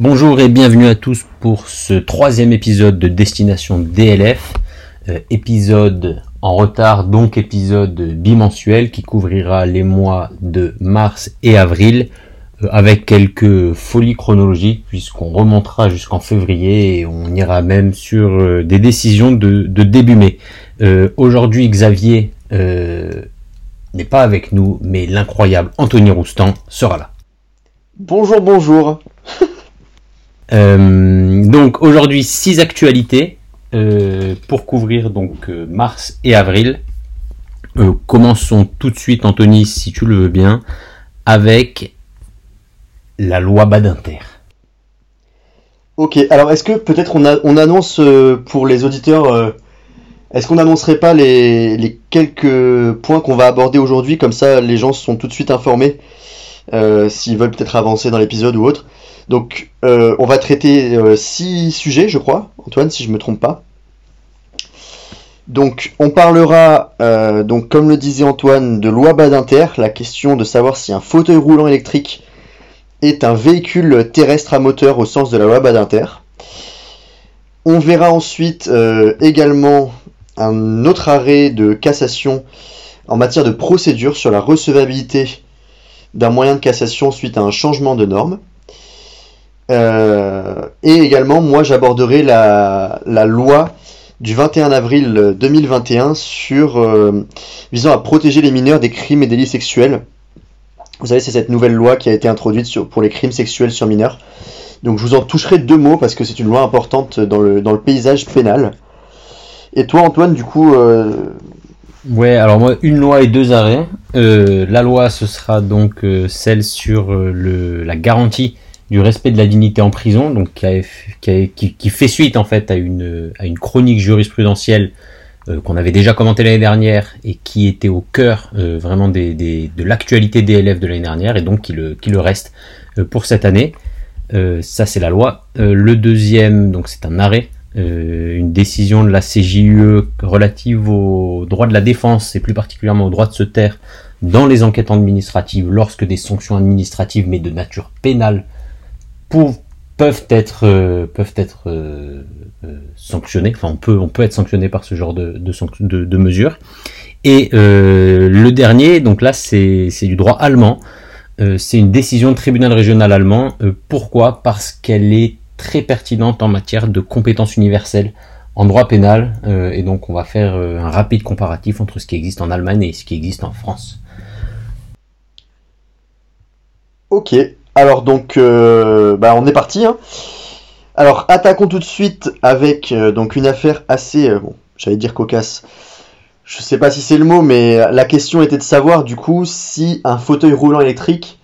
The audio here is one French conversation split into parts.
Bonjour et bienvenue à tous pour ce troisième épisode de Destination DLF, euh, épisode en retard, donc épisode bimensuel qui couvrira les mois de mars et avril euh, avec quelques folies chronologiques puisqu'on remontera jusqu'en février et on ira même sur euh, des décisions de, début mai. Aujourd'hui Xavier n'est pas avec nous mais l'incroyable Anthony Roustan sera là. Bonjour bonjour euh, donc aujourd'hui six actualités euh, pour couvrir donc euh, mars et avril. commençons tout de suite, Anthony, si tu le veux bien, avec la loi Badinter. Ok, alors est-ce que peut-être on, on, annonce pour les auditeurs, est-ce qu'on n'annoncerait pas les, quelques points qu'on va aborder aujourd'hui, comme ça les gens sont tout de suite informés s'ils veulent peut-être avancer dans l'épisode ou autre. Donc, euh, on va traiter euh, six sujets, je crois, Antoine, si je ne me trompe pas. Donc, on parlera, euh, donc, comme le disait Antoine, de loi Badinter, la question de savoir si un fauteuil roulant électrique est un véhicule terrestre à moteur au sens de la loi Badinter. On verra ensuite également un autre arrêt de cassation en matière de procédure sur la recevabilité d'un moyen de cassation suite à un changement de norme. Euh, et également, moi, j'aborderai la, loi du 21 avril 2021 sur euh, visant à protéger les mineurs des crimes et délits sexuels. Vous savez, c'est cette nouvelle loi qui a été introduite sur, pour les crimes sexuels sur mineurs. Donc je vous en toucherai deux mots parce que c'est une loi importante dans le, dans le paysage pénal. Et toi Antoine, du coup... Euh... Ouais, alors moi, une loi et deux arrêts. Euh, la loi, ce sera donc celle sur le, la garantie du respect de la dignité en prison, donc qui, fait suite en fait à une, chronique jurisprudentielle euh, qu'on avait déjà commenté l'année dernière et qui était au cœur euh, vraiment de l'actualité des élèves de l'année dernière et donc qui le, qui le reste euh, pour cette année. ça c'est la loi. le deuxième, donc c'est un arrêt, une décision de la CJUE relative aux droits de la défense et plus particulièrement au droit de se taire dans les enquêtes administratives lorsque des sanctions administratives mais de nature pénale peuvent être euh, peuvent être euh, euh, sanctionnés. Enfin, on peut on peut être sanctionné par ce genre de de, de, mesures. Et le dernier, donc là, c'est du droit allemand. c'est une décision de tribunal régional allemand. pourquoi? Parce qu'elle est très pertinente en matière de compétences universelles en droit pénal. et donc, on va faire un rapide comparatif entre ce qui existe en Allemagne et ce qui existe en France. Ok, alors donc, euh, bah, on est parti. Hein. Alors attaquons tout de suite avec euh, donc une affaire assez, euh, bon, j'allais dire cocasse. Je sais pas si c'est le mot, mais la question était de savoir du coup si un fauteuil roulant électrique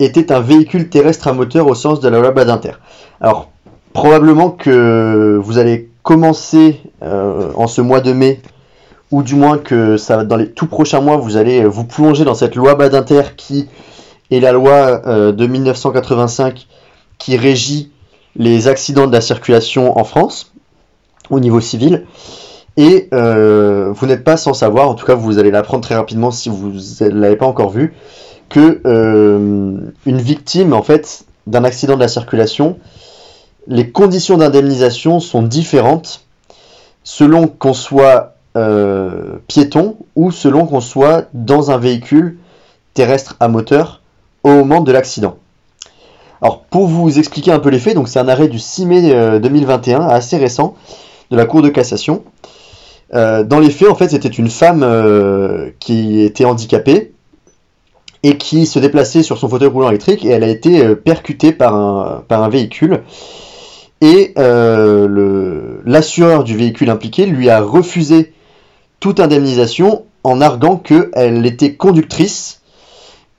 était un véhicule terrestre à moteur au sens de la loi Badinter. Alors probablement que vous allez commencer en ce mois de mai, ou du moins que ça dans les tout prochains mois vous allez vous plonger dans cette loi Badinter qui et la loi euh, de 1985 qui régit les accidents de la circulation en France au niveau civil. Et euh, vous n'êtes pas sans savoir, en tout cas vous allez l'apprendre très rapidement si vous ne l'avez pas encore vu, que euh, une victime en fait d'un accident de la circulation, les conditions d'indemnisation sont différentes selon qu'on soit piéton ou selon qu'on soit dans un véhicule terrestre à moteur au moment de l'accident. Alors pour vous expliquer un peu les faits, c'est un arrêt du 6 mai 2021, euh, assez récent, de la Cour de cassation. Euh, dans les faits, en fait, c'était une femme euh, qui était handicapée et qui se déplaçait sur son fauteuil roulant électrique et elle a été percutée par un, véhicule. Et l'assureur du véhicule impliqué lui a refusé toute indemnisation en arguant qu'elle était conductrice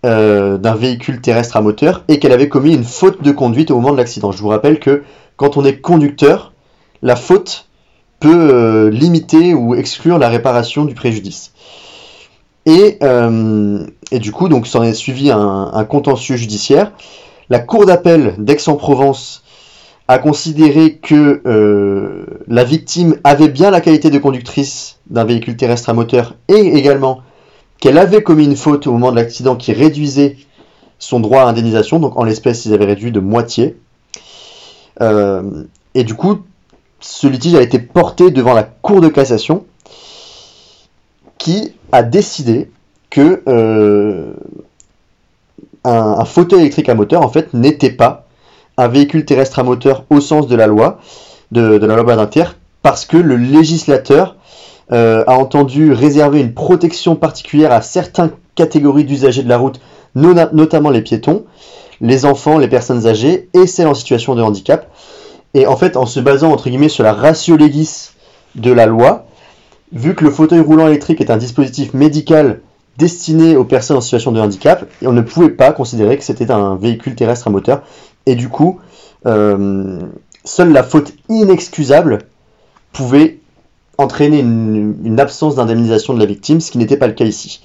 euh, d'un véhicule terrestre à moteur et qu'elle avait commis une faute de conduite au moment de l'accident. Je vous rappelle que quand on est conducteur, la faute peut euh, limiter ou exclure la réparation du préjudice. Et, euh, du coup, donc, s'en est suivi un, contentieux judiciaire. La Cour d'appel d'Aix-en-Provence a considéré que la victime avait bien la qualité de conductrice d'un véhicule terrestre à moteur et également qu'elle avait commis une faute au moment de l'accident qui réduisait son droit à indemnisation, donc en l'espèce ils avaient réduit de moitié. et du coup, ce litige a été porté devant la Cour de cassation qui a décidé que un, fauteuil électrique à moteur en fait n'était pas un véhicule terrestre à moteur au sens de la loi, de, la loi Badinter, parce que le législateur euh, a entendu réserver une protection particulière à certaines catégories d'usagers de la route, notamment les piétons, les enfants, les personnes âgées et celles en situation de handicap. Et en fait, en se basant entre guillemets sur la ratio legis de la loi, vu que le fauteuil roulant électrique est un dispositif médical destiné aux personnes en situation de handicap, on ne pouvait pas considérer que c'était un véhicule terrestre à moteur. Et du coup, euh, seule la faute inexcusable pouvait entraîner une, absence d'indemnisation de la victime, ce qui n'était pas le cas ici.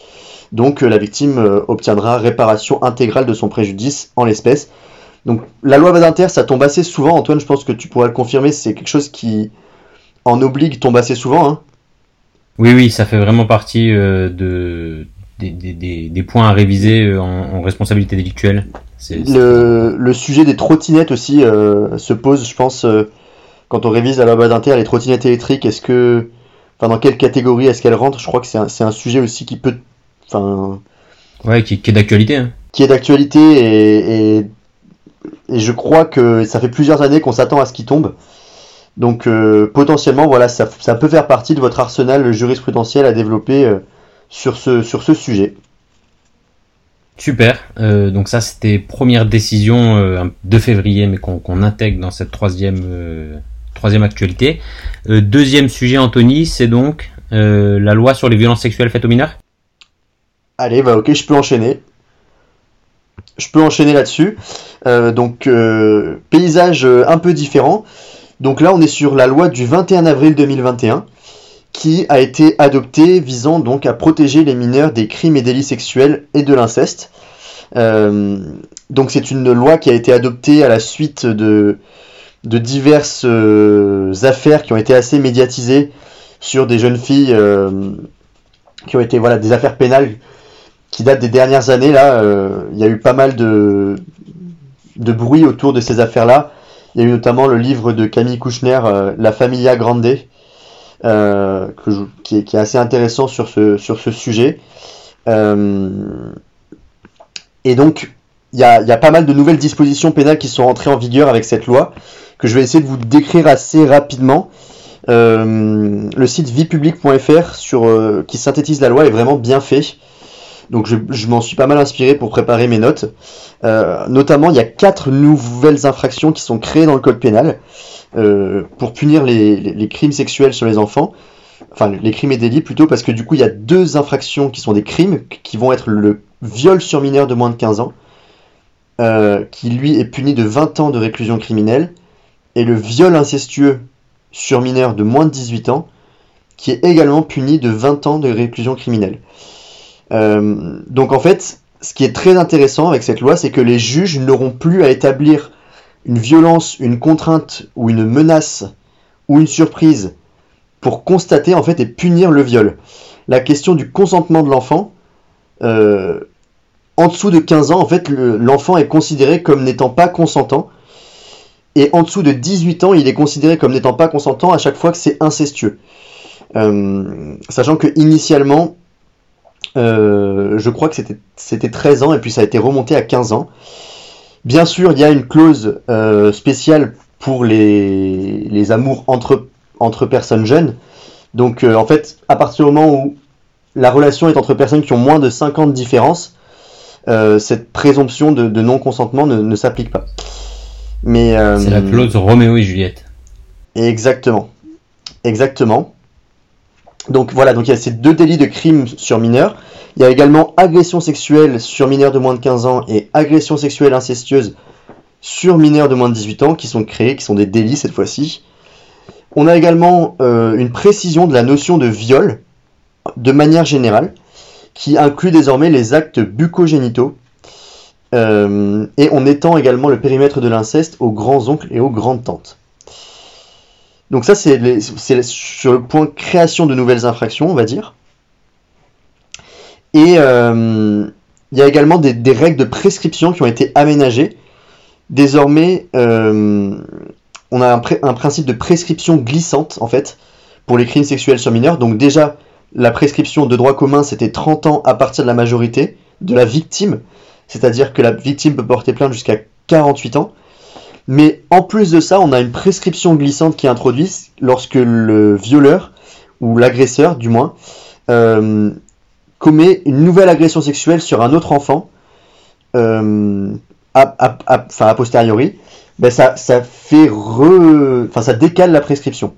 Donc euh, la victime euh, obtiendra réparation intégrale de son préjudice en l'espèce. Donc la loi Badinter, ça tombe assez souvent. Antoine, je pense que tu pourras le confirmer, c'est quelque chose qui en obligue tombe assez souvent. Hein. Oui, oui, ça fait vraiment partie de, des, points à réviser euh, en, responsabilité délictuelle. Le, sujet des trottinettes aussi euh, se pose, je pense, euh, quand on révise la loi d'Inter, les trottinettes électriques, est-ce que. Enfin, dans quelle catégorie est-ce qu'elles rentrent? Je crois que c'est un, sujet aussi qui peut. Enfin. Ouais, qui, est d'actualité. Hein. Qui est d'actualité et, et, je crois que ça fait plusieurs années qu'on s'attend à ce qui tombe. Donc potentiellement, voilà, ça, ça, peut faire partie de votre arsenal jurisprudentiel à développer sur ce, sur ce sujet. Super. Euh, donc ça, c'était première décision euh, de février, mais qu'on intègre dans cette troisième, euh, troisième actualité. deuxième sujet, Anthony, c'est donc la loi sur les violences sexuelles faites aux mineurs. Allez, bah ok, je peux enchaîner. Je peux enchaîner là-dessus. donc, paysage un peu différent. Donc là, on est sur la loi du 21 avril 2021 qui a été adopté visant donc à protéger les mineurs des crimes et délits sexuels et de l'inceste. Euh, donc c'est une loi qui a été adoptée à la suite de, diverses euh, affaires qui ont été assez médiatisées sur des jeunes filles euh, qui ont été voilà des affaires pénales qui datent des dernières années là. Il y a eu pas mal de, de bruit autour de ces affaires-là. Il y a eu notamment le livre de Camille Kouchner, La Familia Grande, euh, qui, est, assez intéressant sur ce, sujet. Euh, et donc, il y a, pas mal de nouvelles dispositions pénales qui sont entrées en vigueur avec cette loi, que je vais essayer de vous décrire assez rapidement. Euh, le site viepublic.fr qui synthétise la loi est vraiment bien fait. Donc je, m'en suis pas mal inspiré pour préparer mes notes. notamment, il y a quatre nouvelles infractions qui sont créées dans le code pénal. Euh, pour punir les, crimes sexuels sur les enfants, enfin les crimes et délits plutôt, parce que du coup il y a deux infractions qui sont des crimes, qui vont être le viol sur mineur de moins de 15 ans, euh, qui lui est puni de 20 ans de réclusion criminelle, et le viol incestueux sur mineur de moins de 18 ans, qui est également puni de 20 ans de réclusion criminelle. Euh, donc en fait, ce qui est très intéressant avec cette loi, c'est que les juges n'auront plus à établir une violence, une contrainte ou une menace ou une surprise pour constater en fait et punir le viol. La question du consentement de l'enfant, euh, en dessous de 15 ans, en fait, l'enfant est considéré comme n'étant pas consentant. Et en dessous de 18 ans, il est considéré comme n'étant pas consentant à chaque fois que c'est incestueux. Euh, sachant que initialement, euh, je crois que c'était 13 ans et puis ça a été remonté à 15 ans. Bien sûr, il y a une clause euh, spéciale pour les, les amours entre, entre personnes jeunes. Donc, euh, en fait, à partir du moment où la relation est entre personnes qui ont moins de 5 ans de différence, cette présomption de, non-consentement ne, s'applique pas. Mais c'est la clause Roméo et Juliette. Exactement, exactement. Donc voilà, donc il y a ces deux délits de crime sur mineurs. Il y a également agression sexuelle sur mineurs de moins de 15 ans et agression sexuelle incestueuse sur mineurs de moins de 18 ans qui sont créés, qui sont des délits cette fois-ci. On a également euh, une précision de la notion de viol de manière générale qui inclut désormais les actes bucogénitaux euh, et on étend également le périmètre de l'inceste aux grands-oncles et aux grandes-tantes. Donc ça c'est sur le point création de nouvelles infractions on va dire. Et euh, il y a également des, règles de prescription qui ont été aménagées. Désormais, euh, on a un, un, principe de prescription glissante, en fait, pour les crimes sexuels sur mineurs. Donc déjà, la prescription de droit commun, c'était 30 ans à partir de la majorité de la victime, c'est-à-dire que la victime peut porter plainte jusqu'à 48 ans. Mais en plus de ça, on a une prescription glissante qui est lorsque le violeur, ou l'agresseur du moins, euh, commet une nouvelle agression sexuelle sur un autre enfant, euh, a, a, posteriori, ben ça, ça fait re... enfin, ça décale la prescription.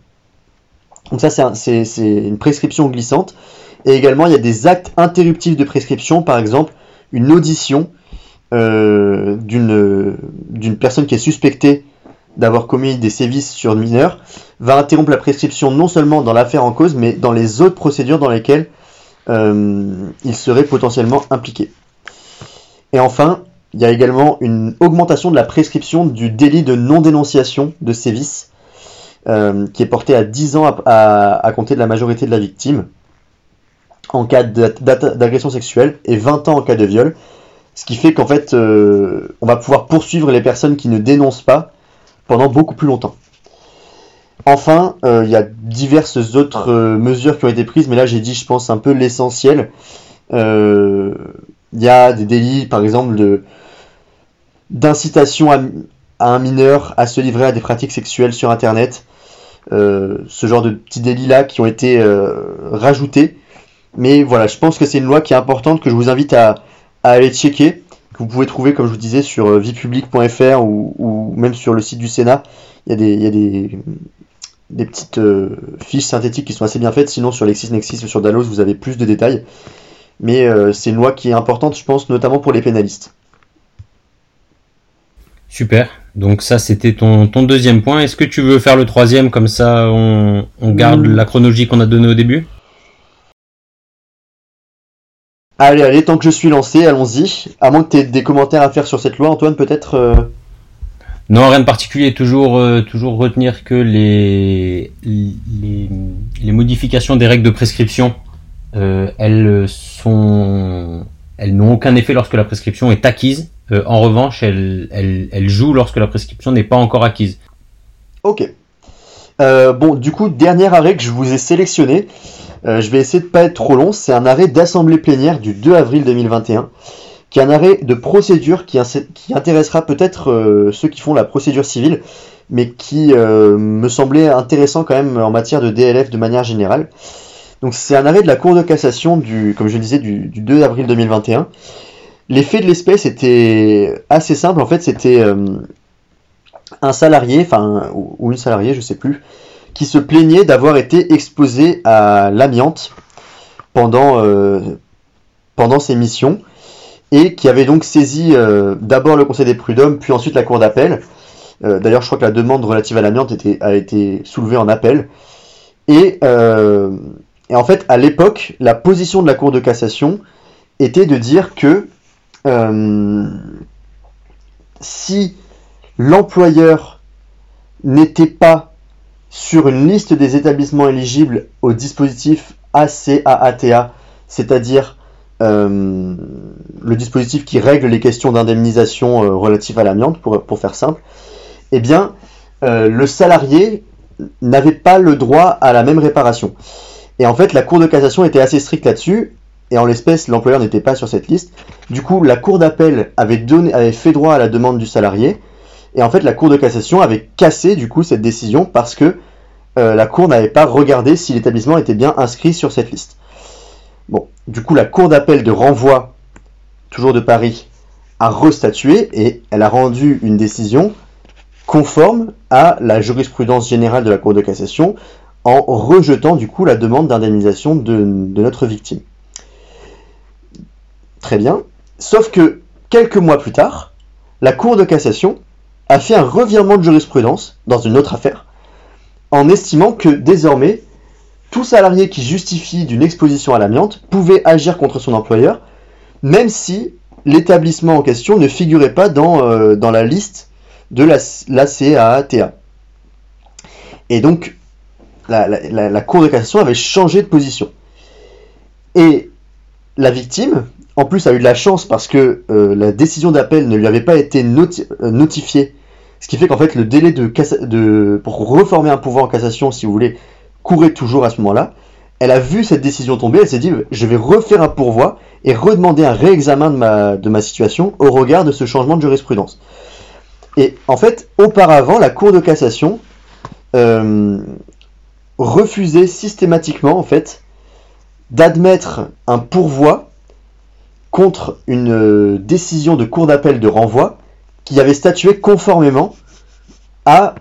Donc ça, c'est une prescription glissante. Et également, il y a des actes interruptifs de prescription, par exemple, une audition euh, d'une personne qui est suspectée d'avoir commis des sévices sur mineurs va interrompre la prescription non seulement dans l'affaire en cause, mais dans les autres procédures dans lesquelles euh, il serait potentiellement impliqué. Et enfin, il y a également une augmentation de la prescription du délit de non-dénonciation de sévices euh, qui est porté à 10 ans à, compter de la majorité de la victime en cas d'agression sexuelle et 20 ans en cas de viol. Ce qui fait qu'en fait, euh, on va pouvoir poursuivre les personnes qui ne dénoncent pas pendant beaucoup plus longtemps. Enfin, euh, il y a diverses autres mesures qui ont été prises, mais là j'ai dit, je pense, un peu l'essentiel. Il y a des délits, par exemple, d'incitation à, un mineur à se livrer à des pratiques sexuelles sur Internet. Euh, ce genre de petits délits là qui ont été euh, rajoutés. Mais voilà, je pense que c'est une loi qui est importante, que je vous invite à, aller checker, que vous pouvez trouver, comme je vous disais, sur euh, viepublic.fr ou, même sur le site du Sénat. Il y a des, il y a des, des petites fiches synthétiques qui sont assez bien faites. Sinon, sur LexisNexis ou sur Dalos, vous avez plus de détails. Mais c'est une loi qui est importante, je pense, notamment pour les pénalistes. Super. Donc ça, c'était ton, ton deuxième point. Est-ce que tu veux faire le troisième? Comme ça, on, garde mm. la chronologie qu'on a donnée au début? Allez, allez, tant que je suis lancé, allons-y. À moins que tu aies des commentaires à faire sur cette loi, Antoine, peut-être euh Non, rien de particulier. Toujours, euh, toujours retenir que les, les, modifications des règles de prescription, euh, elles sont, elles n'ont aucun effet lorsque la prescription est acquise. En revanche, elle, elle, joue lorsque la prescription n'est pas encore acquise. Ok. Bon, du coup, dernier arrêt que je vous ai sélectionné. Euh, je vais essayer de pas être trop long. C'est un arrêt d'assemblée plénière du 2 avril 2021, qui est un arrêt de procédure qui, qui intéressera peut-être ceux qui font la procédure civile, mais qui me semblait intéressant quand même en matière de DLF de manière générale. Donc c'est un arrêt de la Cour de cassation du, comme je le disais, du, du 2 avril 2021 L'effet de l'espèce était assez simple. En fait, c'était euh, un salarié, enfin, ou, une salariée, je sais plus, qui se plaignait d'avoir été exposé à l'amiante pendant, euh, pendant ses missions et qui avait donc saisi euh, d'abord le Conseil des prud'hommes, puis ensuite la Cour d'appel. D'ailleurs, je crois que la demande relative à l'amiante a été soulevée en appel. Et, en fait, à l'époque, la position de la Cour de cassation était de dire que euh, si l'employeur n'était pas sur une liste des établissements éligibles au dispositif ACAATA, c'est-à-dire euh, le dispositif qui règle les questions d'indemnisation euh, relatives à l'amiante, pour, faire simple, eh bien, le salarié n'avait pas le droit à la même réparation. Et en fait, la Cour de cassation était assez stricte là-dessus, et en l'espèce, l'employeur n'était pas sur cette liste. Du coup, la cour d'appel avait, avait fait droit à la demande du salarié, et en fait, la cour de cassation avait cassé du coup cette décision parce que euh, la cour n'avait pas regardé si l'établissement était bien inscrit sur cette liste. Bon, du coup, la cour d'appel de renvoi, toujours de Paris, a restatué et elle a rendu une décision conforme à la jurisprudence générale de la cour de cassation en rejetant du coup la demande d'indemnisation de notre victime. Très bien. Sauf que quelques mois plus tard, la Cour de cassation a fait un revirement de jurisprudence dans une autre affaire, en estimant que désormais, tout salarié qui justifie d'une exposition à l'amiante pouvait agir contre son employeur, même si l'établissement en question ne figurait pas dans, euh, la liste de la, CAATA. Et donc, la, la, Cour de cassation avait changé de position. Et la victime, en plus, a eu de la chance parce que euh, la décision d'appel ne lui avait pas été euh, notifiée Ce qui fait qu'en fait, le délai de, de pour reformer un pouvoir en cassation, si vous voulez, courait toujours à ce moment-là. Elle a vu cette décision tomber, elle s'est dit, je vais refaire un pourvoi et redemander un réexamen de ma, de ma situation au regard de ce changement de jurisprudence. Et en fait, auparavant, la Cour de cassation euh, refusait systématiquement, en fait, d'admettre un pourvoi contre une euh, décision de cour d'appel de renvoi qui avait statué conformément à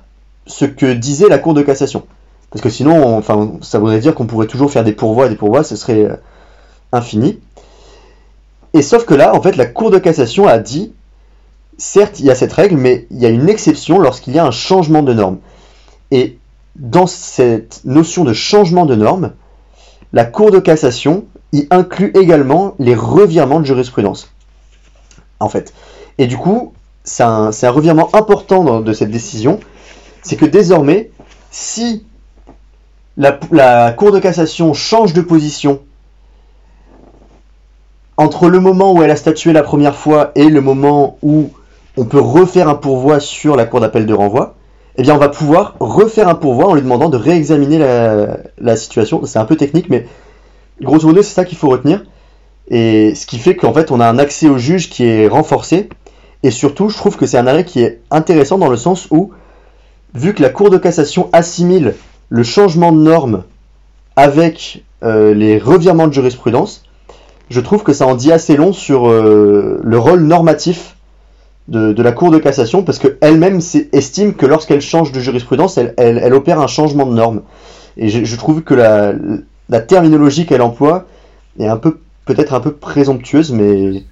ce que disait la Cour de cassation. Parce que sinon, ça voudrait dire qu'on pourrait toujours faire des pourvois et des pourvois, ce serait euh, infini. Et sauf que là, en fait, la Cour de cassation a dit, certes, il y a cette règle, mais il y a une exception lorsqu'il y a un changement de norme. Et dans cette notion de changement de norme, la Cour de cassation y inclut également les revirements de jurisprudence. En fait. Et du coup, c'est un, revirement important de cette décision, c'est que désormais, si la, Cour de cassation change de position entre le moment où elle a statué la première fois et le moment où on peut refaire un pourvoi sur la Cour d'appel de renvoi, eh bien on va pouvoir refaire un pourvoi en lui demandant de réexaminer la, situation. C'est un peu technique, mais grosso modo c'est ça qu'il faut retenir. Et ce qui fait qu'en fait on a un accès au juge qui est renforcé. Et surtout, je trouve que c'est un arrêt qui est intéressant dans le sens où, vu que la Cour de cassation assimile le changement de norme avec euh, les revirements de jurisprudence, je trouve que ça en dit assez long sur euh, le rôle normatif de, la Cour de cassation, parce qu'elle-même estime que lorsqu'elle change de jurisprudence, elle, opère un changement de norme. Et je, trouve que la, terminologie qu'elle emploie est un peu peut-être un peu présomptueuse, mais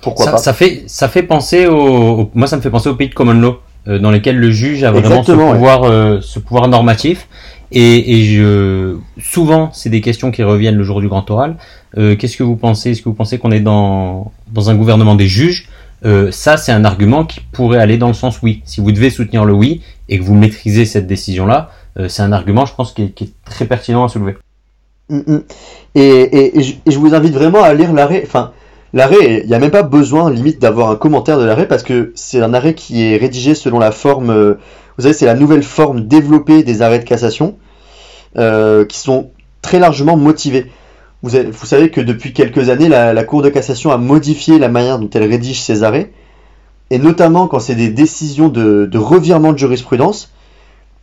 pourquoi pas. Ça fait, ça fait penser au, moi ça me fait penser au pays de common law, euh, dans lesquels le juge a vraiment ce pouvoir, ce pouvoir normatif. Et, et je, souvent, c'est des questions qui reviennent le jour du grand oral. Euh, Qu'est-ce que vous pensez? Est-ce que vous pensez qu'on est dans, dans un gouvernement des juges? Euh, Ça, c'est un argument qui pourrait aller dans le sens oui. Si vous devez soutenir le oui et que vous maîtrisez cette décision-là, euh, c'est un argument, je pense, qui est, qui est, très pertinent à soulever. Mm, mm. Et, et, je, vous invite vraiment à lire l'arrêt. Enfin, l'arrêt, il n'y a même pas besoin, limite, d'avoir un commentaire de l'arrêt parce que c'est un arrêt qui est rédigé selon la forme euh, vous savez, c'est la nouvelle forme développée des arrêts de cassation euh, qui sont très largement motivés. Vous, savez que depuis quelques années, la, Cour de cassation a modifié la manière dont elle rédige ses arrêts, et notamment quand c'est des décisions de, revirement de jurisprudence,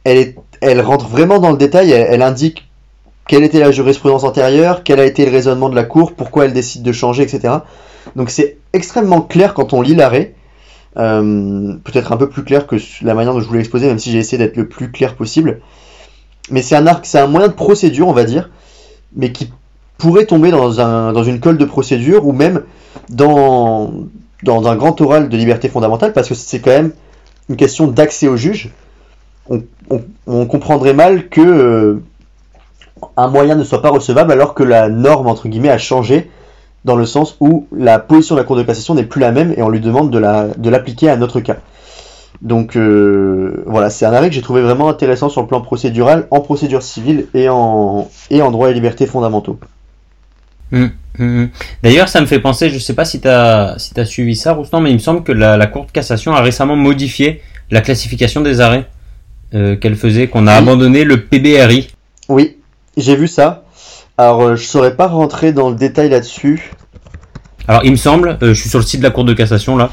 elle, rentre vraiment dans le détail, elle, indique quelle était la jurisprudence antérieure, quel a été le raisonnement de la Cour, pourquoi elle décide de changer, etc. Donc c'est extrêmement clair quand on lit l'arrêt, euh, peut-être un peu plus clair que la manière dont je voulais l'exposer, même si j'ai essayé d'être le plus clair possible. Mais c'est un arc, c'est un moyen de procédure, on va dire, mais qui pourrait tomber dans, un, dans une colle de procédure ou même dans, dans un grand oral de liberté fondamentale, parce que c'est quand même une question d'accès au juge. On, comprendrait mal que euh, un moyen ne soit pas recevable alors que la norme entre guillemets a changé dans le sens où la position de la Cour de cassation n'est plus la même et on lui demande de l'appliquer à notre cas. Donc euh, voilà, c'est un arrêt que j'ai trouvé vraiment intéressant sur le plan procédural, en procédure civile et en, et en droit et libertés fondamentaux. Hum, hum, hum. D'ailleurs, ça me fait penser, je ne sais pas si tu as, si as suivi ça, Roustan, mais il me semble que la, Cour de cassation a récemment modifié la classification des arrêts euh, qu'elle faisait, qu'on a abandonné le PBRI. Oui, j'ai vu ça. Alors, euh, je saurais pas rentrer dans le détail là-dessus. Alors, il me semble, euh, je suis sur le site de la Cour de cassation là.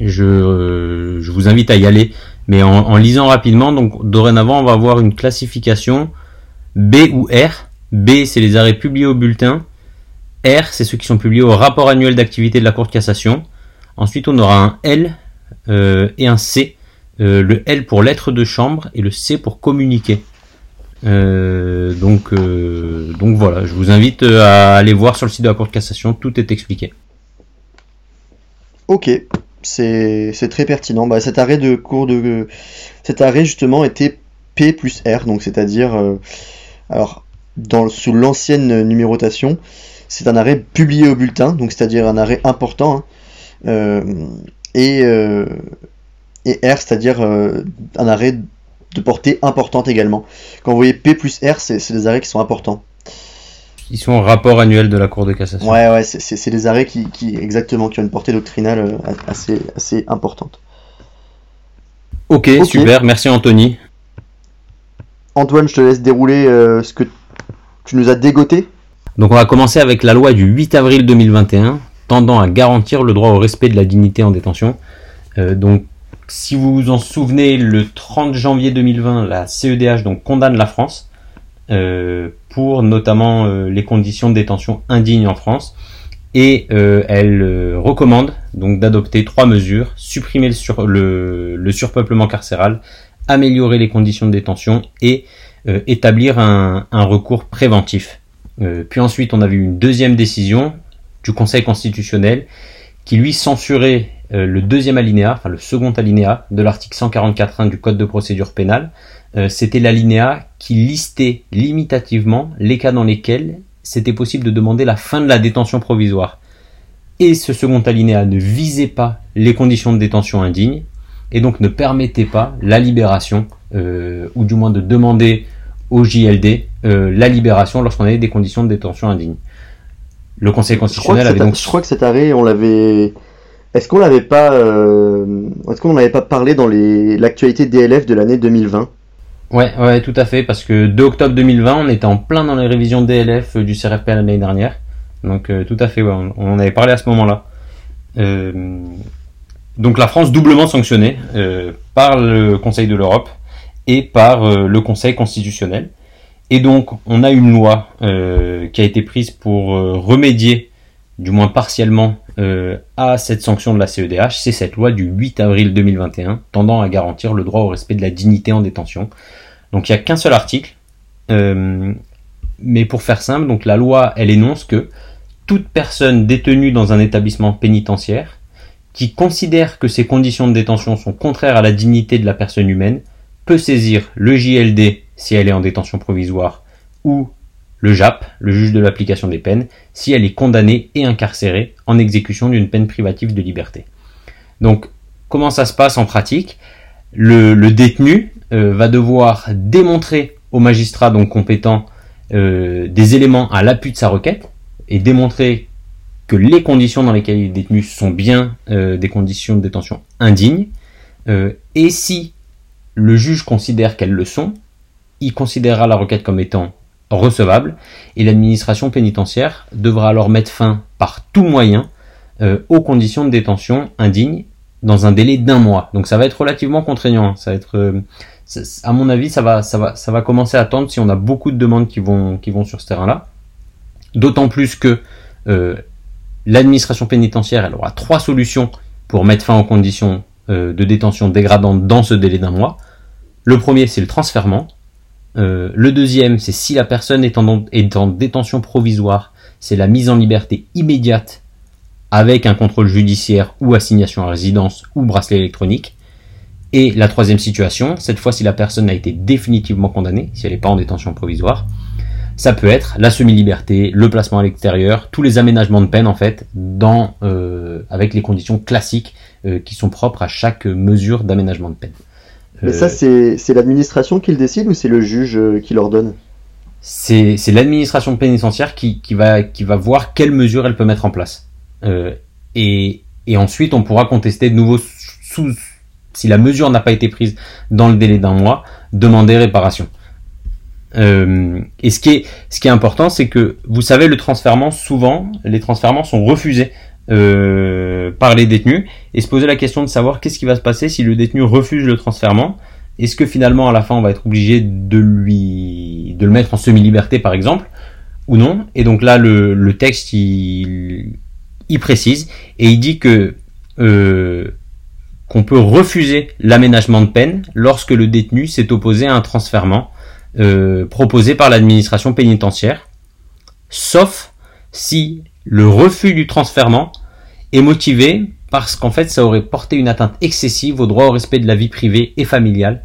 Je, euh, je vous invite à y aller. Mais en, lisant rapidement, donc dorénavant, on va avoir une classification B ou R. B, c'est les arrêts publiés au bulletin. R, c'est ceux qui sont publiés au rapport annuel d'activité de la Cour de cassation. Ensuite, on aura un L et un C. le L pour lettre de chambre et le C pour communiquer. Euh, donc, euh, donc voilà, je vous invite euh, à aller voir sur le site de la Cour de cassation, tout est expliqué. Ok, c'est très pertinent. Bah, cet arrêt de cours de cet arrêt justement était P plus R, donc c'est-à-dire alors dans sous l'ancienne numérotation, c'est un arrêt publié au bulletin, donc c'est-à-dire un arrêt important, hein. et, et R, c'est-à-dire un arrêt de portée importante également. Quand vous voyez P plus R, c'est des arrêts qui sont importants. Ils sont au rapport annuel de la Cour de cassation. Ouais, ouais, c'est des arrêts qui, exactement, qui ont une portée doctrinale euh, assez, assez importante. Ok, super, merci Anthony. Antoine, je te laisse dérouler ce que tu nous as dégoté. Donc on va commencer avec la loi du 8 avril 2021 tendant à garantir le droit au respect de la dignité en détention. donc si vous vous en souvenez, le 30 janvier 2020, la CEDH donc condamne la France euh, pour notamment euh, les conditions de détention indignes en France et euh, elle recommande donc d'adopter trois mesures supprimer le, le, surpeuplement carcéral, améliorer les conditions de détention et établir un, recours préventif. puis ensuite, on a vu une deuxième décision du Conseil constitutionnel qui lui censurait le deuxième alinéa, enfin le second alinéa de l'article 144.1 du Code de procédure pénale, euh, c'était l'alinéa qui listait limitativement les cas dans lesquels c'était possible de demander la fin de la détention provisoire. Et ce second alinéa ne visait pas les conditions de détention indignes, et donc ne permettait pas la libération, euh, ou du moins de demander au JLD euh, la libération lorsqu'on avait des conditions de détention indignes. Le Conseil constitutionnel avait donc... Je crois que cet arrêt, on l'avait... Est-ce qu'on n'avait pas parlé dans l'actualité DLF de l'année 2020 Ouais, ouais, tout à fait, parce que 2 octobre 2020, on était en plein dans les révisions DLF euh, du CRFP l'année dernière. Donc euh, tout à fait, on, en avait parlé à ce moment-là. Euh, donc la France doublement sanctionnée par le Conseil de l'Europe et par le Conseil constitutionnel. Et donc on a une loi qui a été prise pour remédier, du moins partiellement, à cette sanction de la CEDH. C'est cette loi du 8 avril 2021 tendant à garantir le droit au respect de la dignité en détention. Donc il n'y a qu'un seul article. Euh, mais pour faire simple, donc la loi, elle énonce que toute personne détenue dans un établissement pénitentiaire qui considère que ses conditions de détention sont contraires à la dignité de la personne humaine peut saisir le JLD si elle est en détention provisoire ou le JAP, le juge de l'application des peines, si elle est condamnée et incarcérée en exécution d'une peine privative de liberté. Donc, comment ça se passe en pratique? Le, détenu euh, va devoir démontrer au magistrat donc compétent euh, des éléments à l'appui de sa requête et démontrer que les conditions dans lesquelles il est détenu sont bien euh, des conditions de détention indignes. et si le juge considère qu'elles le sont, il considérera la requête comme étant recevable et l'administration pénitentiaire devra alors mettre fin par tout moyen aux conditions de détention indignes dans un délai d'un mois. Donc ça va être relativement contraignant. Ça va être, euh, à mon avis, ça va, ça va, ça va commencer à attendre si on a beaucoup de demandes qui vont, qui vont sur ce terrain-là. D'autant plus que euh, l'administration pénitentiaire, elle aura trois solutions pour mettre fin aux conditions euh, de détention dégradantes dans ce délai d'un mois. Le premier, c'est le transfèrement. Le deuxième, c'est si la personne est en, détention provisoire, c'est la mise en liberté immédiate avec un contrôle judiciaire ou assignation à résidence ou bracelet électronique. Et la troisième situation, cette fois si la personne a été définitivement condamnée, si elle n'est pas en détention provisoire, ça peut être la semi-liberté, le placement à l'extérieur, tous les aménagements de peine en fait, euh, avec les conditions classiques euh, qui sont propres à chaque mesure d'aménagement de peine. Mais ça, euh, c'est l'administration qui le décide ou c'est le juge qui l'ordonne? C'est l'administration pénitentiaire qui, qui, va, qui va voir quelles mesures elle peut mettre en place. Euh, et, ensuite, on pourra contester de nouveau sous, si la mesure n'a pas été prise dans le délai d'un mois, demander réparation. Euh, et ce qui est, ce qui est important, c'est que vous savez, le transfèrement, souvent, les transfèrements sont refusés euh, par les détenus, et se poser la question de savoir qu'est-ce qui va se passer si le détenu refuse le transfèrement. Est-ce que finalement, à la fin, on va être obligé de lui, de le mettre en semi-liberté, par exemple, ou non? Et donc là, le, le texte, il, il précise et il dit que euh, qu'on peut refuser l'aménagement de peine lorsque le détenu s'est opposé à un transfèrement euh, proposé par l'administration pénitentiaire, sauf si le refus du transfèrement est motivé parce qu'en fait ça aurait porté une atteinte excessive au droit au respect de la vie privée et familiale,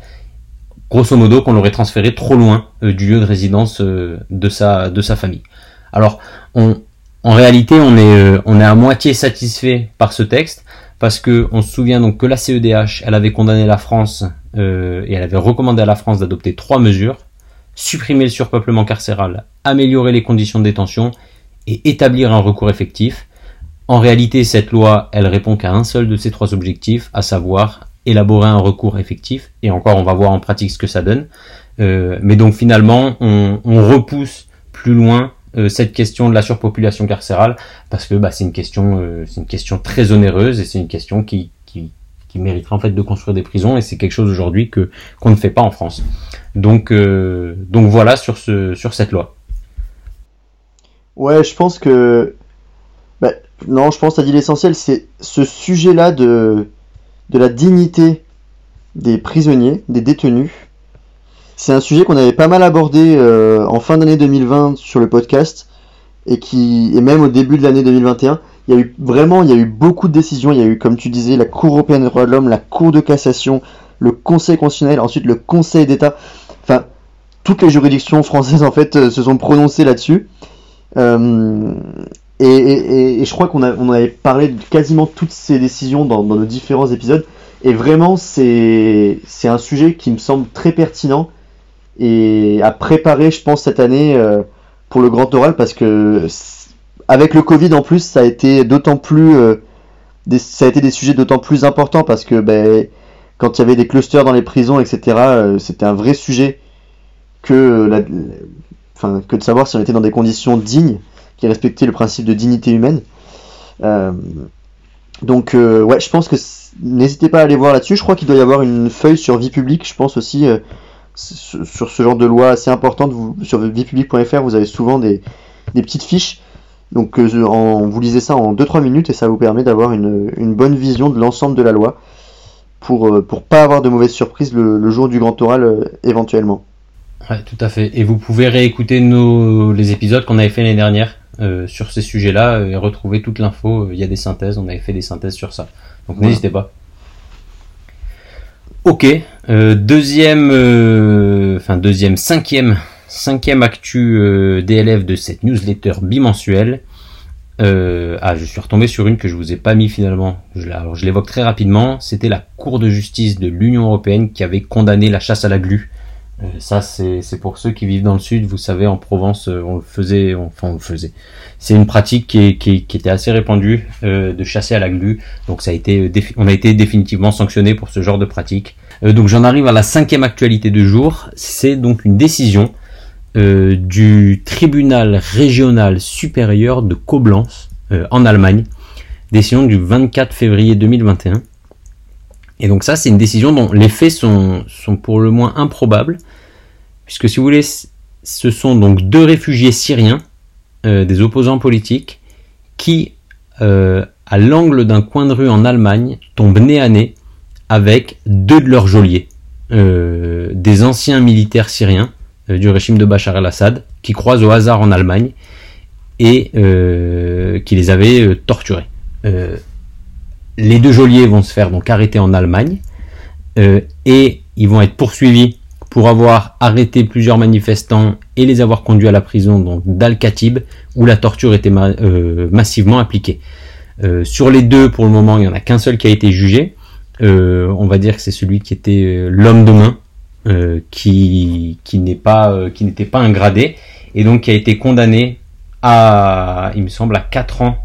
grosso modo qu'on l'aurait transféré trop loin euh, du lieu de résidence de sa de sa famille. Alors en réalité, on est, euh, on est à moitié satisfait par ce texte parce que on se souvient donc que la CEDH, elle avait condamné la France euh, et elle avait recommandé à la France d'adopter trois mesures supprimer le surpeuplement carcéral, améliorer les conditions de détention et établir un recours effectif. En réalité, cette loi, elle répond qu'à un seul de ces trois objectifs, à savoir élaborer un recours effectif. Et encore, on va voir en pratique ce que ça donne. Euh, mais donc finalement, on, repousse plus loin euh, cette question de la surpopulation carcérale parce que bah, c'est une question, euh, c'est une question très onéreuse et c'est une question qui, qui, qui mériterait en fait de construire des prisons et c'est quelque chose aujourd'hui que qu'on ne fait pas en France. Donc donc voilà sur ce sur cette loi. Ouais, je pense que bah, non, je pense que tu as dit l'essentiel, c'est ce sujet-là de de la dignité des prisonniers, des détenus c'est un sujet qu'on avait pas mal abordé euh, en fin d'année 2020 sur le podcast et qui et même au début de l'année 2021. Il y a eu vraiment, il y a eu beaucoup de décisions. Il y a eu, comme tu disais, la Cour européenne des droits de l'homme, la Cour de cassation, le Conseil constitutionnel, ensuite le Conseil d'État. Enfin, toutes les juridictions françaises en fait euh, se sont prononcées là-dessus. Euh, et, je crois qu'on on avait parlé de quasiment toutes ces décisions dans, nos différents épisodes. Et vraiment, c'est un sujet qui me semble très pertinent et à préparer, je pense, cette année euh, pour le grand oral parce que avec le Covid en plus, ça a été d'autant plus, euh, ça a été des sujets d'autant plus importants parce que ben, quand il y avait des clusters dans les prisons, etc., euh, c'était un vrai sujet que, la, que de savoir si on était dans des conditions dignes, qui respectaient le principe de dignité humaine. donc, ouais, je pense que n'hésitez pas à aller voir là-dessus. Je crois qu'il doit y avoir une feuille sur vie publique, je pense aussi sur ce genre de loi assez importante, sur viepublic.fr, vous avez souvent des, petites fiches. Donc euh, en, vous lisez ça en 2-3 minutes et ça vous permet d'avoir une, bonne vision de l'ensemble de la loi pour ne euh, pas avoir de mauvaises surprises le, jour du grand oral euh, éventuellement. Ouais, tout à fait. Et vous pouvez réécouter nos, les épisodes qu'on avait fait l'année dernière sur ces sujets-là et retrouver toute l'info. Il y a des synthèses, on avait fait des synthèses sur ça. Donc n'hésitez pas. Ok, euh, deuxième, euh, enfin deuxième, cinquième, cinquième actu euh, DLF de cette newsletter bimensuelle. ah, je suis retombé sur une que je vous ai pas mis finalement. Je, alors je l'évoque très rapidement. C'était la Cour de justice de l'Union européenne qui avait condamné la chasse à la glu. Ça, c'est pour ceux qui vivent dans le sud. Vous savez, en Provence, on le faisait, enfin on le faisait. C'est une pratique qui, qui, qui, était assez répandue de chasser à la glu. Donc ça a été, on a été définitivement sanctionné pour ce genre de pratique. Euh, donc j'en arrive à la cinquième actualité du jour. C'est donc une décision euh, du tribunal régional supérieur de Koblenz euh, en Allemagne. Décision du 24 février 2021. Et donc ça, c'est une décision dont les faits sont, pour le moins improbables, puisque si vous voulez, ce sont donc deux réfugiés syriens, des opposants politiques, qui, à l'angle d'un coin de rue en Allemagne, tombent nez à nez avec deux de leurs geôliers, euh, des anciens militaires syriens euh, du régime de Bachar el-Assad, qui croisent au hasard en Allemagne et euh, qui les avaient torturés. Les deux geôliers vont se faire donc arrêter en Allemagne et ils vont être poursuivis pour avoir arrêté plusieurs manifestants et les avoir conduits à la prison d'Al-Khatib où la torture était massivement appliquée. sur les deux, pour le moment, il n'y en a qu'un seul qui a été jugé. Euh, on va dire que c'est celui qui était euh, l'homme de main, euh, qui n'était pas un gradé, et donc qui a été condamné à, il me semble, à 4 ans,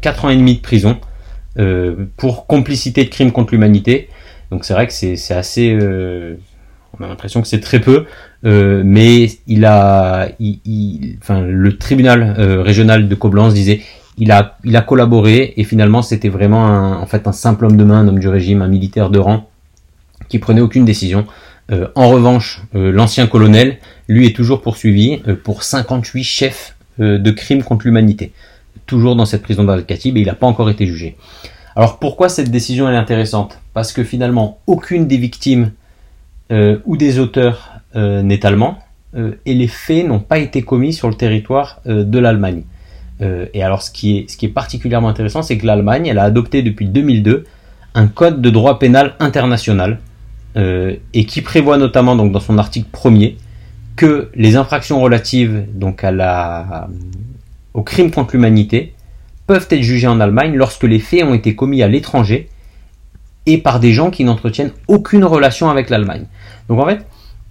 4 ans et demi de prison pour complicité de crimes contre l'humanité. Donc c'est vrai que c'est assez, on a l'impression que c'est très peu, mais il a, enfin, le tribunal régional de Koblenz disait il a, il a collaboré et finalement c'était vraiment un, en fait un simple homme de main, un homme du régime, un militaire de rang qui prenait aucune décision. Euh, en revanche, euh, l'ancien colonel, lui, est toujours poursuivi euh, pour 58 chefs de crimes contre l'humanité, toujours dans cette prison d'Al-Khatib et il n'a pas encore été jugé. Alors pourquoi cette décision est intéressante? Parce que finalement, aucune des victimes ou des auteurs n'est allemand et les faits n'ont pas été commis sur le territoire de l'Allemagne. Euh, et alors, ce qui est, particulièrement intéressant, c'est que l'Allemagne, elle a adopté depuis 2002 un code de droit pénal international euh, et qui prévoit notamment donc dans son article premier que les infractions relatives donc à la au crime contre l'humanité peuvent être jugées en Allemagne lorsque les faits ont été commis à l'étranger et par des gens qui n'entretiennent aucune relation avec l'Allemagne. Donc en fait,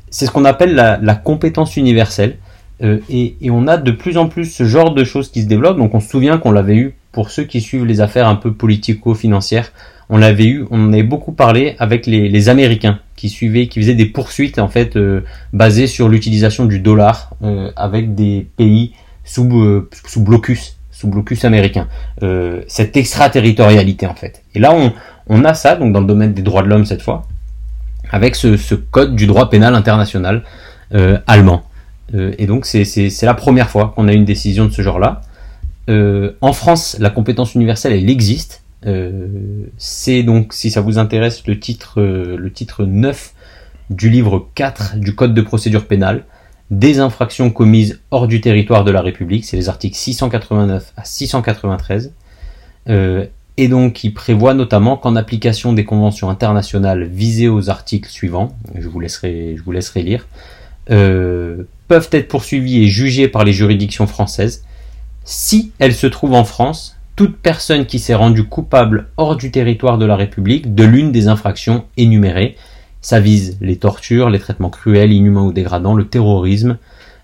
c'est ce qu'on appelle la, compétence universelle. Euh, et, on a de plus en plus ce genre de choses qui se développent. Donc on se souvient qu'on l'avait eu pour ceux qui suivent les affaires un peu politico-financières on avait eu, on avait beaucoup parlé avec les, les Américains qui suivaient, qui faisaient des poursuites en fait euh, basées sur l'utilisation du dollar euh, avec des pays sous euh, sous blocus, sous blocus américain. Euh, cette extraterritorialité en fait. Et là, on, a ça donc dans le domaine des droits de l'homme cette fois, avec ce, code du droit pénal international allemand. et donc c'est la première fois qu'on a une décision de ce genre-là. en France, la compétence universelle, elle existe euh, c'est donc, si ça vous intéresse, le titre, euh, le titre 9 du livre 4 du Code de procédure pénale, des infractions commises hors du territoire de la République, c'est les articles 689 à 693, euh, et donc il prévoit notamment qu'en application des conventions internationales visées aux articles suivants, je vous laisserai, je vous laisserai lire, euh, peuvent être poursuivies et jugées par les juridictions françaises si elles se trouvent en France toute personne qui s'est rendue coupable hors du territoire de la République de l'une des infractions énumérées. Ça vise les tortures, les traitements cruels, inhumains ou dégradants, le terrorisme,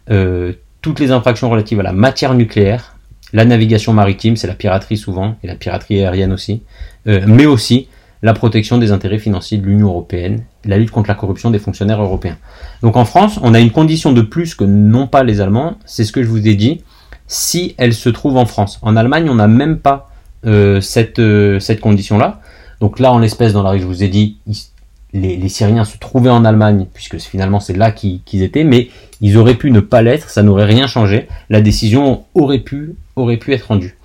euh, toutes les infractions relatives à la matière nucléaire, la navigation maritime, c'est la piraterie souvent, et la piraterie aérienne aussi, euh, mais aussi la protection des intérêts financiers de l'Union européenne, la lutte contre la corruption des fonctionnaires européens. Donc en France, on a une condition de plus que non pas les Allemands, c'est ce que je vous ai dit, si elle se trouve en France. En Allemagne, on n'a même pas euh, cette, cette condition-là. Donc là, en l'espèce, dans la rue, je vous ai dit, les, Syriens se trouvaient en Allemagne, puisque finalement c'est là qu'ils étaient, mais ils auraient pu ne pas l'être, ça n'aurait rien changé. La décision aurait pu, aurait pu être rendue.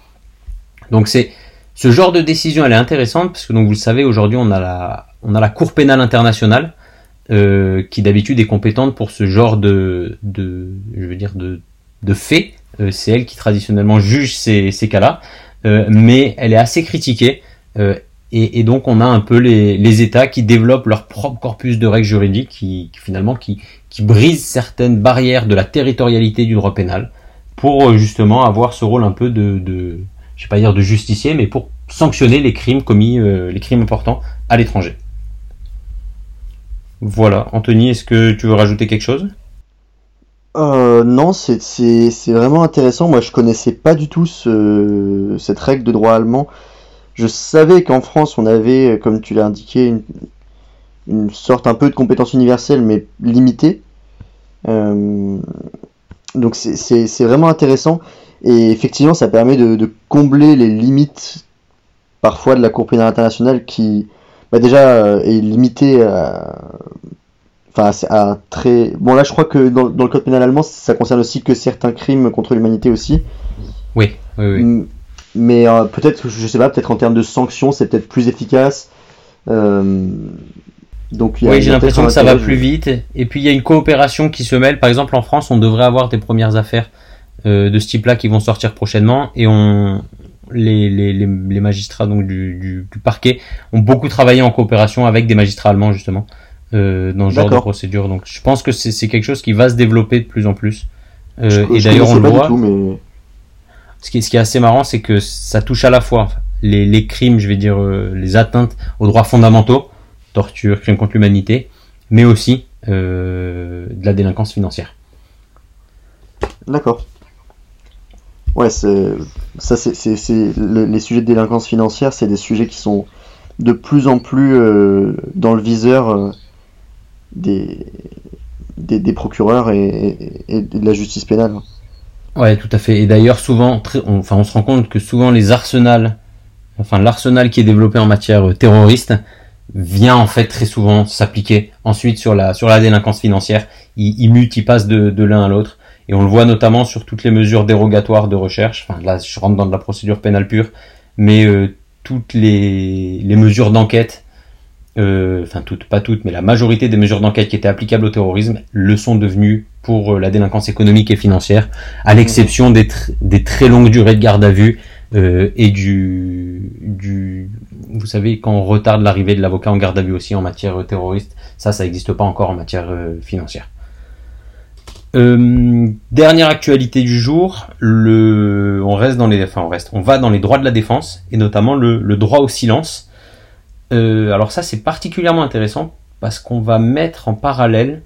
Donc c'est ce genre de décision, elle est intéressante, parce que donc vous le savez, aujourd'hui on a la, on a la Cour pénale internationale, euh, qui d'habitude est compétente pour ce genre de, de je veux dire, de, de faits euh, c'est elle qui traditionnellement juge ces, cas-là, euh, mais elle est assez critiquée. Euh, et, donc on a un peu les, États qui développent leur propre corpus de règles juridiques qui, finalement qui, brisent certaines barrières de la territorialité du droit pénal pour justement avoir ce rôle un peu de, de je vais pas dire de justicier, mais pour sanctionner les crimes commis, les crimes importants à l'étranger. Voilà, Anthony, est-ce que tu veux rajouter quelque chose? Euh, non, c'est vraiment intéressant. Moi, je connaissais pas du tout ce, cette règle de droit allemand. Je savais qu'en France, on avait, comme tu l'as indiqué, une, une sorte un peu de compétence universelle, mais limitée. Euh, donc c'est vraiment intéressant. Et effectivement, ça permet de, de, combler les limites parfois de la Cour pénale internationale qui, bah déjà, euh, est limitée à, Enfin, un très. Bon, là, je crois que dans, le code pénal allemand, ça concerne aussi que certains crimes contre l'humanité aussi. Oui, oui, oui. Mais euh, peut-être, je sais pas, peut-être en termes de sanctions, c'est peut-être plus efficace. Euh, donc, oui, j'ai l'impression que ça va plus vite. Et puis, il y a une coopération qui se mêle. Par exemple, en France, on devrait avoir des premières affaires euh, de ce type-là qui vont sortir prochainement. Et on, les, les, les, magistrats donc du, du, parquet ont beaucoup travaillé en coopération avec des magistrats allemands, justement. Euh, dans ce genre de procédure. Donc je pense que c'est quelque chose qui va se développer de plus en plus. Euh, et d'ailleurs on le voit. Ce, qui est, assez marrant, c'est que ça touche à la fois les, crimes, je vais dire euh, les atteintes aux droits fondamentaux, torture, crimes contre l'humanité, mais aussi de la délinquance financière. D'accord. Ouais, ça, c'est les sujets de délinquance financière, c'est des sujets qui sont de plus en plus dans le viseur des, des, procureurs et, de la justice pénale. Ouais, tout à fait. Et d'ailleurs, souvent, on, enfin, on se rend compte que souvent les arsenals, enfin l'arsenal qui est développé en matière euh, terroriste, vient en fait très souvent s'appliquer ensuite sur la sur la délinquance financière. Il, il mute, il passe de, de l'un à l'autre. Et on le voit notamment sur toutes les mesures dérogatoires de recherche. Enfin, là, je rentre dans de la procédure pénale pure, mais euh, toutes les, les mesures d'enquête enfin toutes, pas toutes, mais la majorité des mesures d'enquête qui étaient applicables au terrorisme le sont devenues pour euh, la délinquance économique et financière, à l'exception des, très longues durées de garde à vue euh, et du, vous savez, quand on retarde l'arrivée de l'avocat en garde à vue aussi en matière terroriste, ça, ça n'existe pas encore en matière financière. dernière actualité du jour, on reste dans les, enfin on reste, on va dans les droits de la défense et notamment le droit au silence euh, alors ça c'est particulièrement intéressant parce qu'on va mettre en parallèle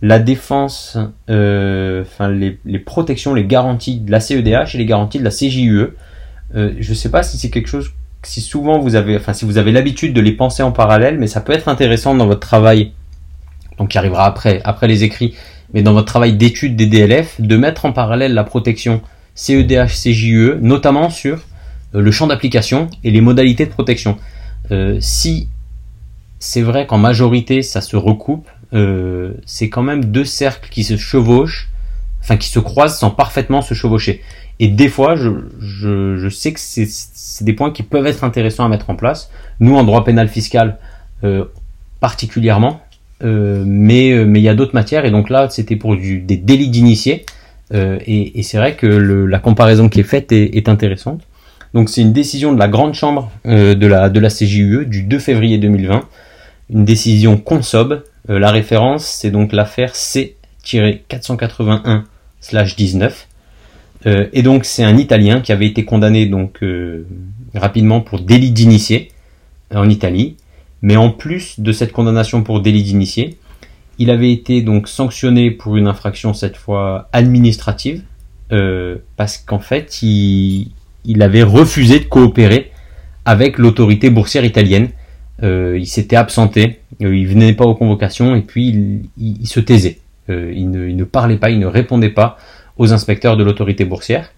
la défense, euh, enfin les, protections, les garanties de la CEDH et les garanties de la CJUE. Euh, je ne sais pas si c'est quelque chose si souvent vous avez, enfin si vous avez l'habitude de les penser en parallèle, mais ça peut être intéressant dans votre travail, donc qui arrivera après, après les écrits, mais dans votre travail d'étude des DLF, de mettre en parallèle la protection CEDH, CJUE, notamment sur le champ d'application et les modalités de protection. Euh, si c'est vrai qu'en majorité ça se recoupe, euh, c'est quand même deux cercles qui se chevauchent, enfin qui se croisent sans parfaitement se chevaucher. Et des fois, je, sais que c'est des points qui peuvent être intéressants à mettre en place. Nous, en droit pénal fiscal, euh, particulièrement, euh, mais il y a d'autres matières. Et donc là, c'était pour des délits d'initiés. Et, et c'est vrai que la comparaison qui est faite est intéressante. Donc c'est une décision de la grande chambre euh, de la de la CJUE du 2 février 2020, une décision consob. Euh, la référence, c'est donc l'affaire C-481/19 euh, et donc c'est un Italien qui avait été condamné donc rapidement pour délit d'initié en Italie. Mais en plus de cette condamnation pour délit d'initié, il avait été donc sanctionné pour une infraction cette fois administrative parce qu'en fait il, il avait refusé de coopérer avec l'autorité boursière italienne. Euh, il s'était absenté, euh, il venait pas aux convocations et puis il, se taisait. Euh, il ne, parlait pas, il ne répondait pas aux inspecteurs de l'autorité boursière.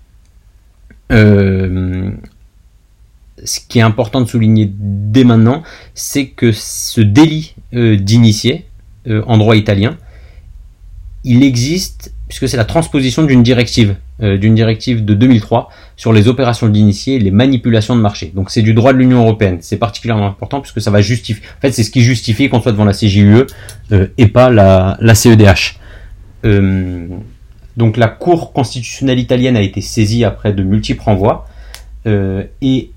Ce qui est important de souligner dès maintenant, c'est que ce délit d'initié en droit italien, il existe puisque c'est la transposition d'une directive, euh, d'une directive de 2003 sur les opérations d'initié et les manipulations de marché. Donc c'est du droit de l'Union européenne. C'est particulièrement important puisque ça va justifier. En fait, c'est ce qui justifie qu'on soit devant la CJUE euh, et pas la, la CEDH. Euh, donc la Cour constitutionnelle italienne a été saisie après de multiples renvois et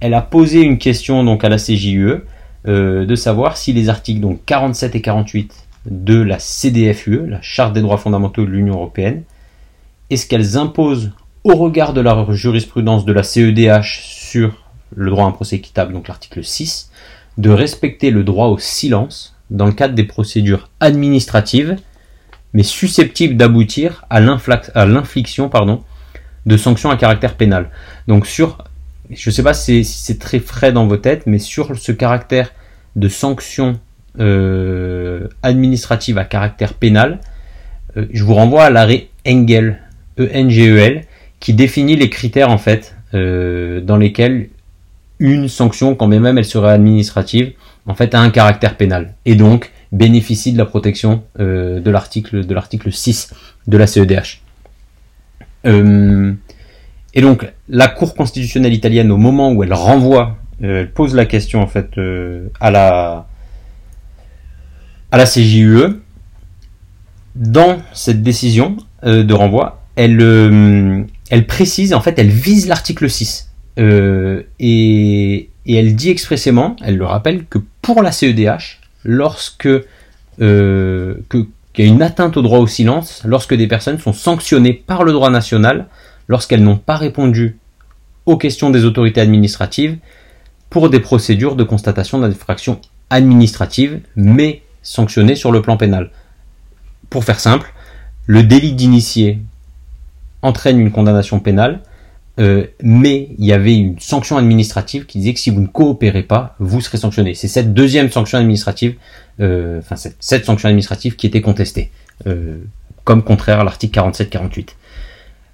elle a posé une question donc à la CJUE de savoir si les articles donc 47 et 48 de la CDFUE, la Charte des droits fondamentaux de l'Union européenne, est-ce qu'elles imposent au regard de la jurisprudence de la CEDH sur le droit à un procès équitable, donc l'article 6, de respecter le droit au silence dans le cadre des procédures administratives mais susceptible d'aboutir à l'infliction de sanctions à caractère pénal. Donc sur, je ne sais pas si c'est très frais dans vos têtes, mais sur ce caractère de sanctions euh, administratives à caractère pénal, euh, je vous renvoie à l'arrêt Engel, E-N-G-E-L, qui définit les critères en fait euh, dans lesquels une sanction, quand même elle serait administrative, en fait a un caractère pénal. Et donc, bénéficie de la protection euh, de l'article de l'article 6 de la CEDH. Et donc la Cour constitutionnelle italienne, au moment où elle renvoie, elle pose la question en fait à la à la CJUE, dans cette décision euh, de renvoi, elle euh, elle précise en fait, elle vise l'article 6 et, et elle dit expressément, elle le rappelle que pour la CEDH, lorsque euh, qu'il y a une atteinte au droit au silence, lorsque des personnes sont sanctionnées par le droit national, lorsqu'elles n'ont pas répondu aux questions des autorités administratives pour des procédures de constatation d'infraction administrative, mais sanctionnées sur le plan pénal. Pour faire simple, le délit d'initié entraîne une condamnation pénale, euh, mais il y avait une sanction administrative qui disait que si vous ne coopérez pas, vous serez sanctionné. C'est cette deuxième sanction administrative, euh, enfin cette, sanction administrative qui était contestée, euh, comme contraire à l'article 47-48.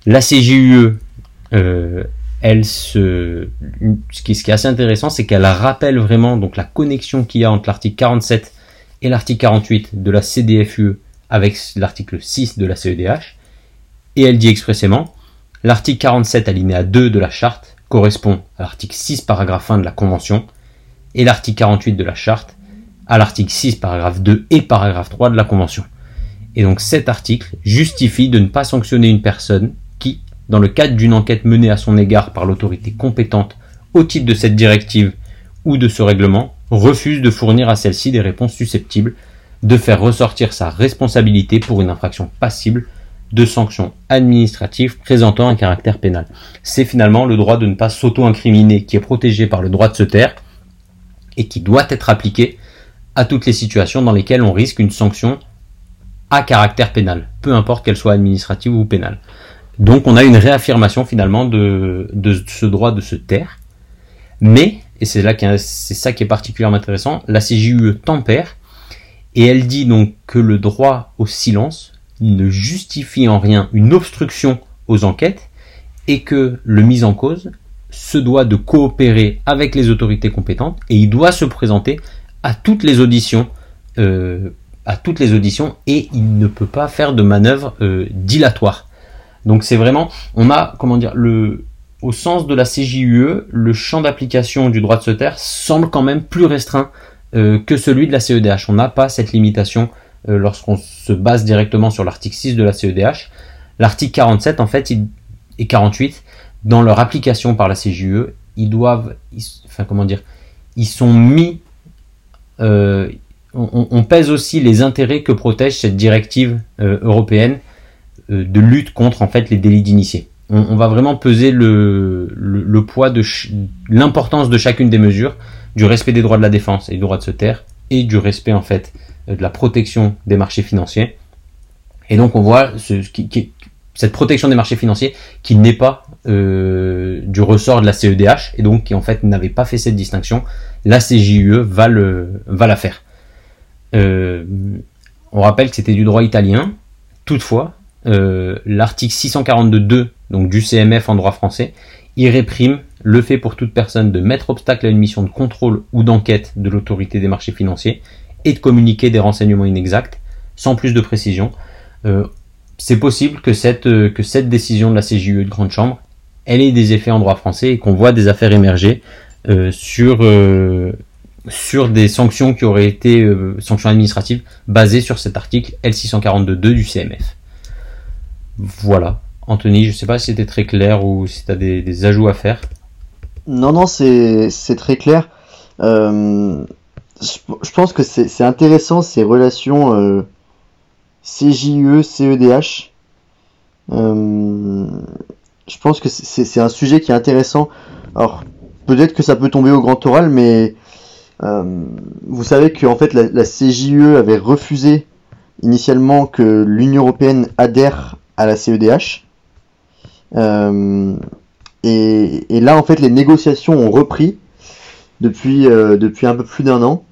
La CGUE, elle ce qui, ce qui est assez intéressant, c'est qu'elle rappelle vraiment donc la connexion qu'il y a entre l'article 47 et l'article 48 de la CDFUE avec l'article 6 de la CEDH, et elle dit expressément L'article 47 alinéa 2 de la charte correspond à l'article 6 paragraphe 1 de la Convention et l'article 48 de la charte à l'article 6 paragraphe 2 et paragraphe 3 de la Convention. Et donc cet article justifie de ne pas sanctionner une personne qui, dans le cadre d'une enquête menée à son égard par l'autorité compétente au titre de cette directive ou de ce règlement, refuse de fournir à celle-ci des réponses susceptibles de faire ressortir sa responsabilité pour une infraction passible de sanctions administratives présentant un caractère pénal. C'est finalement le droit de ne pas s'auto-incriminer qui est protégé par le droit de se taire et qui doit être appliqué à toutes les situations dans lesquelles on risque une sanction à caractère pénal, peu importe qu'elle soit administrative ou pénale. Donc on a une réaffirmation finalement de, ce droit de se taire. Mais, et c'est là que c'est ça qui est particulièrement intéressant, la CJUE tempère et elle dit donc que le droit au silence ne justifie en rien une obstruction aux enquêtes et que le mis en cause se doit de coopérer avec les autorités compétentes et il doit se présenter à toutes les auditions euh, à toutes les auditions et il ne peut pas faire de manœuvre euh, dilatoire. Donc c'est vraiment, on a, comment dire, le, au sens de la CJUE, le champ d'application du droit de se taire semble quand même plus restreint euh, que celui de la CEDH. On n'a pas cette limitation euh, lorsqu'on se base directement sur l'article 6 de la CEDH. L'article 47, en fait, et 48, dans leur application par la CJUE, ils doivent, enfin comment dire, ils sont mis, euh, on, pèse aussi les intérêts que protège cette directive européenne de lutte contre les délits d'initiés. On, va vraiment peser le, poids de l'importance de chacune des mesures du respect des droits de la défense et du droit de se taire, et du respect en fait de la protection des marchés financiers. Et donc on voit cette protection des marchés financiers qui n'est pas euh, du ressort de la CEDH et donc qui en fait n'avait pas fait cette distinction. La CJUE va la faire. Euh, on rappelle que c'était du droit italien. Toutefois, euh, l'article 642.2 donc du CMF en droit français, il réprime le fait pour toute personne de mettre obstacle à une mission de contrôle ou d'enquête de l'autorité des marchés financiers et de communiquer des renseignements inexacts sans plus de précision. Euh, c'est possible que cette, euh, que cette décision de la CJUE de Grande Chambre, elle ait des effets en droit français et qu'on voit des affaires émerger euh, sur, sur des sanctions qui auraient été sanctions administratives basées sur cet article L642.2 du CMF. Voilà. Anthony, je ne sais pas si c'était très clair ou si tu as des ajouts à faire. Non, non, c'est très clair. Euh, je pense que c'est intéressant ces relations euh, CJE, CEDH. Euh, je pense que c'est un sujet qui est intéressant. Alors, peut-être que ça peut tomber au grand oral, mais vous savez que en fait la, la, CJE avait refusé initialement que l'Union européenne adhère à la CEDH. Et, là, en fait, les négociations ont repris depuis, euh, depuis un peu plus d'un an.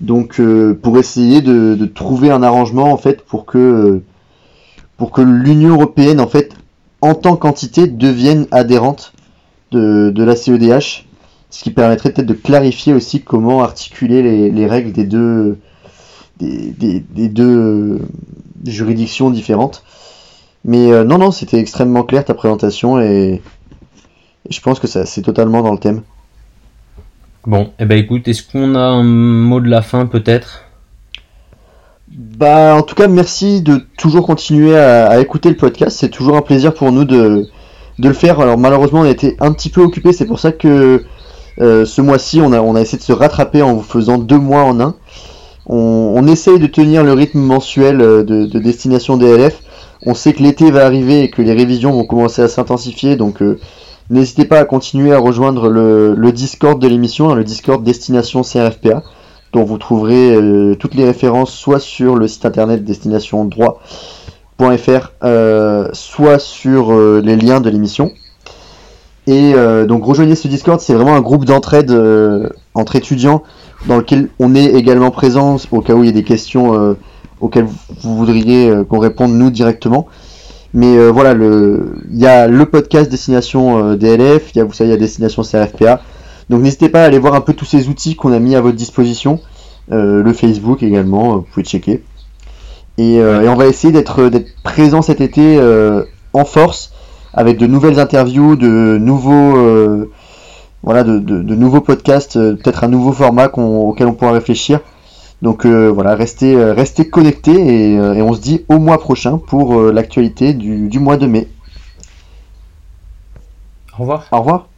Donc, euh, pour essayer de, trouver un arrangement, en fait, pour que, pour que l'Union européenne, en fait, en tant qu'entité, devienne adhérente de, la CEDH. Ce qui permettrait peut-être de clarifier aussi comment articuler les, règles des deux, des, deux juridictions différentes. Mais euh, non, non, c'était extrêmement clair ta présentation et je pense que c'est totalement dans le thème. Bon, eh ben écoute, est-ce qu'on a un mot de la fin peut-être? Bah en tout cas merci de toujours continuer à, écouter le podcast, c'est toujours un plaisir pour nous de, le faire. Alors malheureusement on a été un petit peu occupé, c'est pour ça que euh, ce mois-ci on a, on a essayé de se rattraper en vous faisant deux mois en un. On, essaye de tenir le rythme mensuel euh, de, destination DLF. On sait que l'été va arriver et que les révisions vont commencer à s'intensifier, donc euh, N'hésitez pas à continuer à rejoindre le, Discord de l'émission, hein, le Discord Destination CRFPA, dont vous trouverez euh, toutes les références soit sur le site internet destinationdroit.fr, euh, soit sur euh, les liens de l'émission. Et donc rejoignez ce Discord, c'est vraiment un groupe d'entraide entre étudiants dans lequel on est également présent au cas où il y a des questions auxquelles vous voudriez qu'on réponde nous directement. Mais euh, voilà, il y a le podcast Destination euh, DLF, il y a, vous savez, il y a Destination CRFPA. Donc n'hésitez pas à aller voir un peu tous ces outils qu'on a mis à votre disposition. Euh, le Facebook également, vous pouvez checker. Et, on va essayer d'être présent cet été en force avec de nouvelles interviews, de nouveaux, voilà, de, nouveaux podcasts, peut-être un nouveau format auquel on pourra réfléchir. Donc euh, voilà, restez, euh, restez connectés et, euh, et, on se dit au mois prochain pour l'actualité du, du mois de mai. Au revoir. Au revoir.